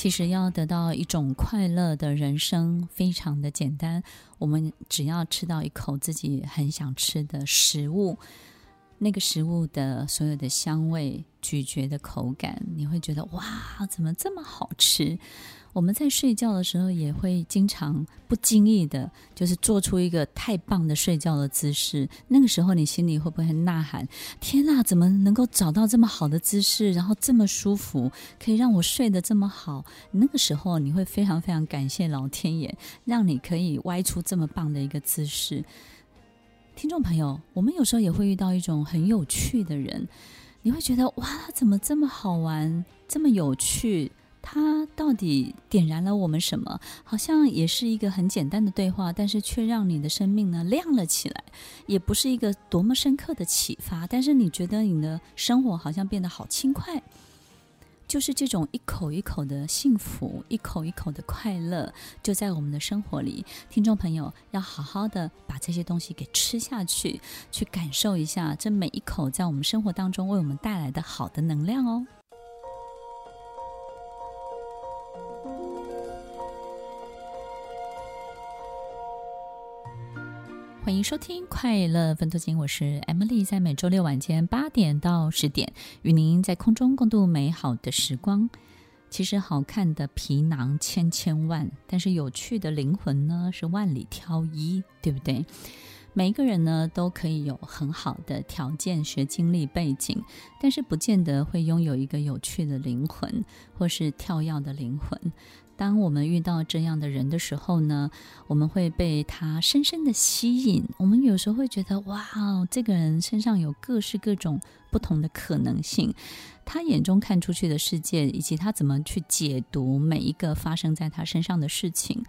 其实要得到一种快乐的人生，非常的简单。我们只要吃到一口自己很想吃的食物，那个食物的所有的香味、咀嚼的口感，你会觉得哇，怎么这么好吃？我们在睡觉的时候也会经常不经意的，就是做出一个太棒的睡觉的姿势。那个时候你心里会不会很呐喊：天哪，怎么能够找到这么好的姿势，然后这么舒服，可以让我睡得这么好？那个时候你会非常非常感谢老天爷，让你可以歪出这么棒的一个姿势。听众朋友，我们有时候也会遇到一种很有趣的人，你会觉得哇，他怎么这么好玩，这么有趣？他到底点燃了我们什么？好像也是一个很简单的对话，但是却让你的生命呢亮了起来。也不是一个多么深刻的启发，但是你觉得你的生活好像变得好轻快。就是这种一口一口的幸福，一口一口的快乐，就在我们的生活里。听众朋友，要好好的把这些东西给吃下去，去感受一下这每一口在我们生活当中为我们带来的好的能量哦。欢迎收听《快乐分头金》，我是 Emily，在每周六晚间八点到十点，与您在空中共度美好的时光。其实好看的皮囊千千万，但是有趣的灵魂呢是万里挑一，对不对？每一个人呢都可以有很好的条件、学经历、背景，但是不见得会拥有一个有趣的灵魂，或是跳跃的灵魂。当我们遇到这样的人的时候呢，我们会被他深深的吸引。我们有时候会觉得，哇，这个人身上有各式各种不同的可能性。他眼中看出去的世界，以及他怎么去解读每一个发生在他身上的事情，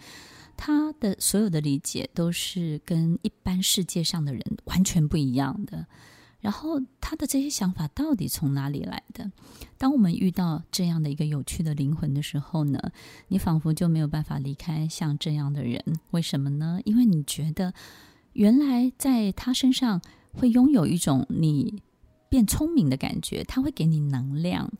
他的所有的理解都是跟一般世界上的人完全不一样的。然后他的这些想法到底从哪里来的？当我们遇到这样的一个有趣的灵魂的时候呢，你仿佛就没有办法离开像这样的人。为什么呢？因为你觉得原来在他身上会拥有一种你变聪明的感觉，他会给你能量。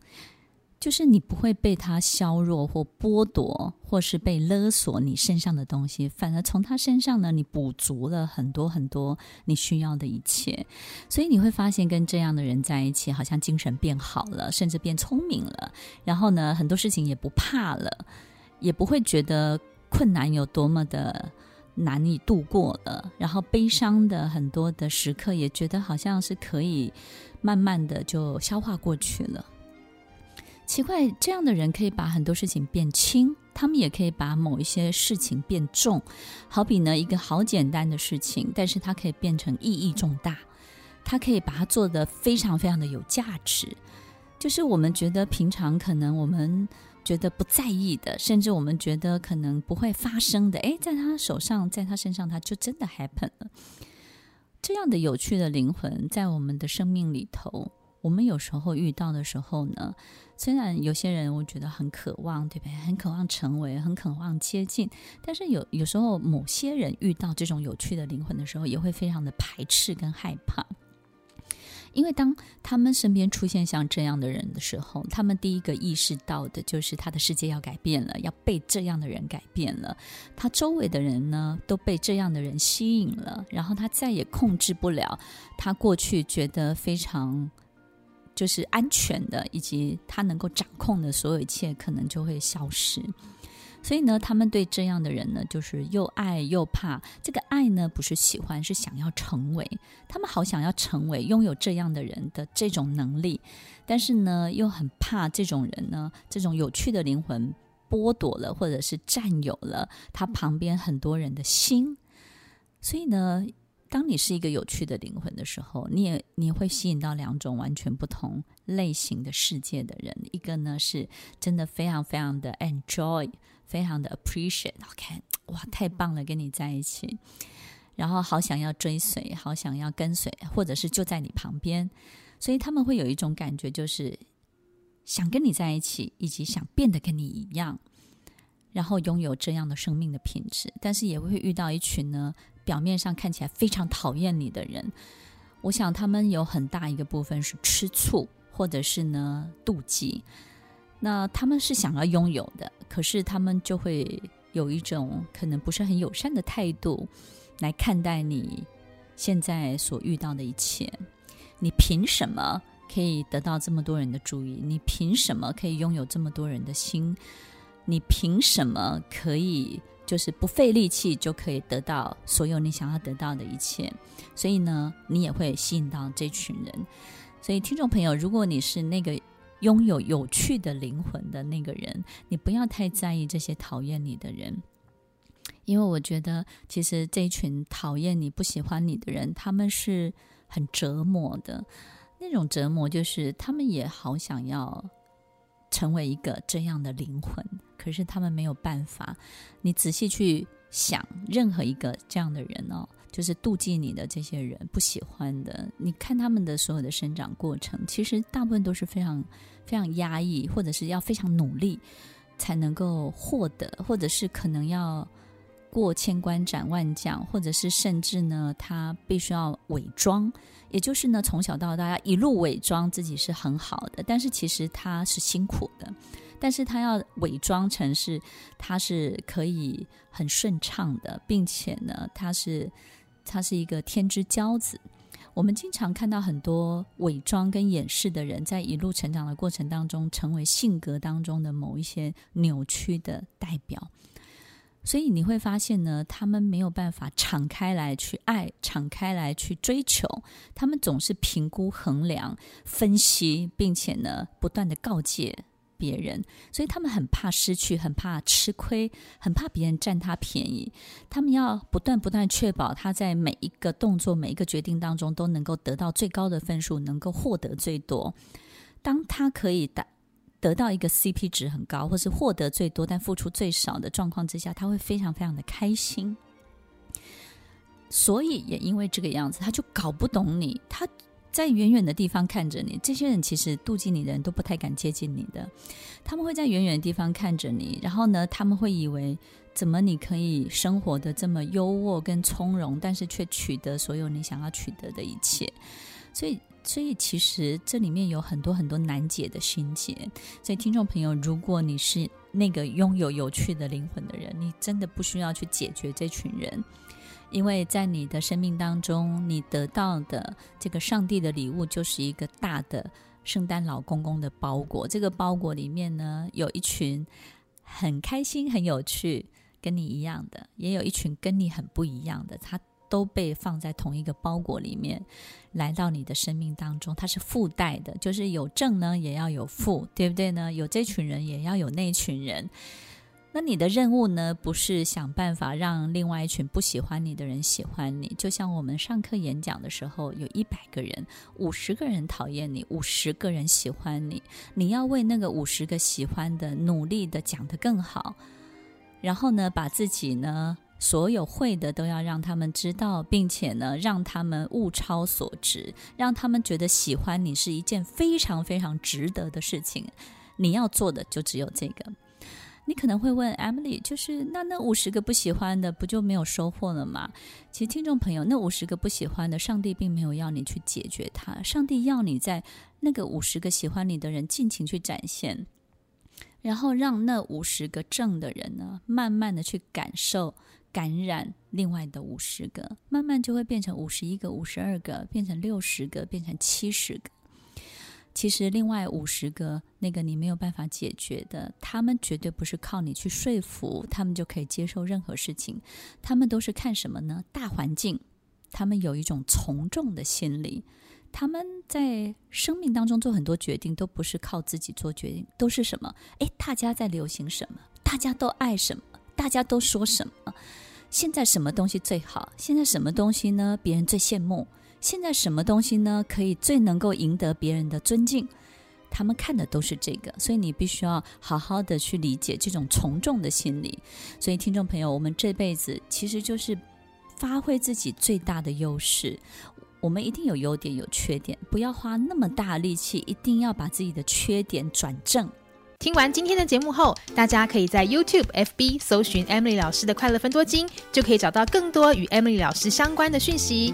就是你不会被他削弱或剥夺，或是被勒索你身上的东西，反而从他身上呢，你补足了很多很多你需要的一切。所以你会发现，跟这样的人在一起，好像精神变好了，甚至变聪明了。然后呢，很多事情也不怕了，也不会觉得困难有多么的难以度过了。然后悲伤的很多的时刻，也觉得好像是可以慢慢的就消化过去了。奇怪，这样的人可以把很多事情变轻，他们也可以把某一些事情变重。好比呢，一个好简单的事情，但是它可以变成意义重大，它可以把它做得非常非常的有价值。就是我们觉得平常可能我们觉得不在意的，甚至我们觉得可能不会发生的，诶，在他手上，在他身上，他就真的 happen 了。这样的有趣的灵魂在我们的生命里头。我们有时候遇到的时候呢，虽然有些人我觉得很渴望，对不对？很渴望成为，很渴望接近，但是有有时候某些人遇到这种有趣的灵魂的时候，也会非常的排斥跟害怕，因为当他们身边出现像这样的人的时候，他们第一个意识到的就是他的世界要改变了，要被这样的人改变了。他周围的人呢，都被这样的人吸引了，然后他再也控制不了他过去觉得非常。就是安全的，以及他能够掌控的所有一切，可能就会消失。所以呢，他们对这样的人呢，就是又爱又怕。这个爱呢，不是喜欢，是想要成为。他们好想要成为拥有这样的人的这种能力，但是呢，又很怕这种人呢，这种有趣的灵魂剥夺了，或者是占有了他旁边很多人的心。所以呢。当你是一个有趣的灵魂的时候，你也你会吸引到两种完全不同类型的世界的人。一个呢是真的非常非常的 enjoy，非常的 appreciate，OK，哇，太棒了，跟你在一起，然后好想要追随，好想要跟随，或者是就在你旁边，所以他们会有一种感觉，就是想跟你在一起，以及想变得跟你一样，然后拥有这样的生命的品质。但是也会遇到一群呢。表面上看起来非常讨厌你的人，我想他们有很大一个部分是吃醋，或者是呢妒忌。那他们是想要拥有的，可是他们就会有一种可能不是很友善的态度来看待你现在所遇到的一切。你凭什么可以得到这么多人的注意？你凭什么可以拥有这么多人的心？你凭什么可以就是不费力气就可以得到所有你想要得到的一切？所以呢，你也会吸引到这群人。所以，听众朋友，如果你是那个。拥有有趣的灵魂的那个人，你不要太在意这些讨厌你的人，因为我觉得其实这一群讨厌你、不喜欢你的人，他们是很折磨的。那种折磨就是他们也好想要成为一个这样的灵魂，可是他们没有办法。你仔细去想，任何一个这样的人哦。就是妒忌你的这些人，不喜欢的，你看他们的所有的生长过程，其实大部分都是非常非常压抑，或者是要非常努力才能够获得，或者是可能要过千关斩万将，或者是甚至呢，他必须要伪装，也就是呢，从小到大要一路伪装自己是很好的，但是其实他是辛苦的。但是他要伪装成是他是可以很顺畅的，并且呢，他是。他是一个天之骄子。我们经常看到很多伪装跟掩饰的人，在一路成长的过程当中，成为性格当中的某一些扭曲的代表。所以你会发现呢，他们没有办法敞开来去爱，敞开来去追求。他们总是评估、衡量、分析，并且呢，不断的告诫。别人，所以他们很怕失去，很怕吃亏，很怕别人占他便宜。他们要不断不断确保他在每一个动作、每一个决定当中都能够得到最高的分数，能够获得最多。当他可以达得到一个 CP 值很高，或是获得最多但付出最少的状况之下，他会非常非常的开心。所以也因为这个样子，他就搞不懂你，他。在远远的地方看着你，这些人其实妒忌你的人都不太敢接近你的。他们会在远远的地方看着你，然后呢，他们会以为怎么你可以生活得这么优渥跟从容，但是却取得所有你想要取得的一切。所以，所以其实这里面有很多很多难解的心结。所以，听众朋友，如果你是那个拥有有趣的灵魂的人，你真的不需要去解决这群人。因为在你的生命当中，你得到的这个上帝的礼物，就是一个大的圣诞老公公的包裹。这个包裹里面呢，有一群很开心、很有趣、跟你一样的，也有一群跟你很不一样的，他都被放在同一个包裹里面，来到你的生命当中。他是附带的，就是有正呢，也要有负，对不对呢？有这群人，也要有那群人。那你的任务呢？不是想办法让另外一群不喜欢你的人喜欢你。就像我们上课演讲的时候，有一百个人，五十个人讨厌你，五十个人喜欢你。你要为那个五十个喜欢的努力的讲得更好，然后呢，把自己呢所有会的都要让他们知道，并且呢，让他们物超所值，让他们觉得喜欢你是一件非常非常值得的事情。你要做的就只有这个。你可能会问 Emily，就是那那五十个不喜欢的，不就没有收获了吗？其实，听众朋友，那五十个不喜欢的，上帝并没有要你去解决它，上帝要你在那个五十个喜欢你的人尽情去展现，然后让那五十个正的人呢，慢慢的去感受、感染另外的五十个，慢慢就会变成五十一个、五十二个，变成六十个，变成七十个。其实，另外五十个那个你没有办法解决的，他们绝对不是靠你去说服他们就可以接受任何事情。他们都是看什么呢？大环境，他们有一种从众的心理。他们在生命当中做很多决定，都不是靠自己做决定，都是什么？诶，大家在流行什么？大家都爱什么？大家都说什么？现在什么东西最好？现在什么东西呢？别人最羡慕？现在什么东西呢？可以最能够赢得别人的尊敬？他们看的都是这个，所以你必须要好好的去理解这种从众的心理。所以，听众朋友，我们这辈子其实就是发挥自己最大的优势。我们一定有优点有缺点，不要花那么大力气，一定要把自己的缺点转正。听完今天的节目后，大家可以在 YouTube、FB 搜寻 Emily 老师的快乐分多金，就可以找到更多与 Emily 老师相关的讯息。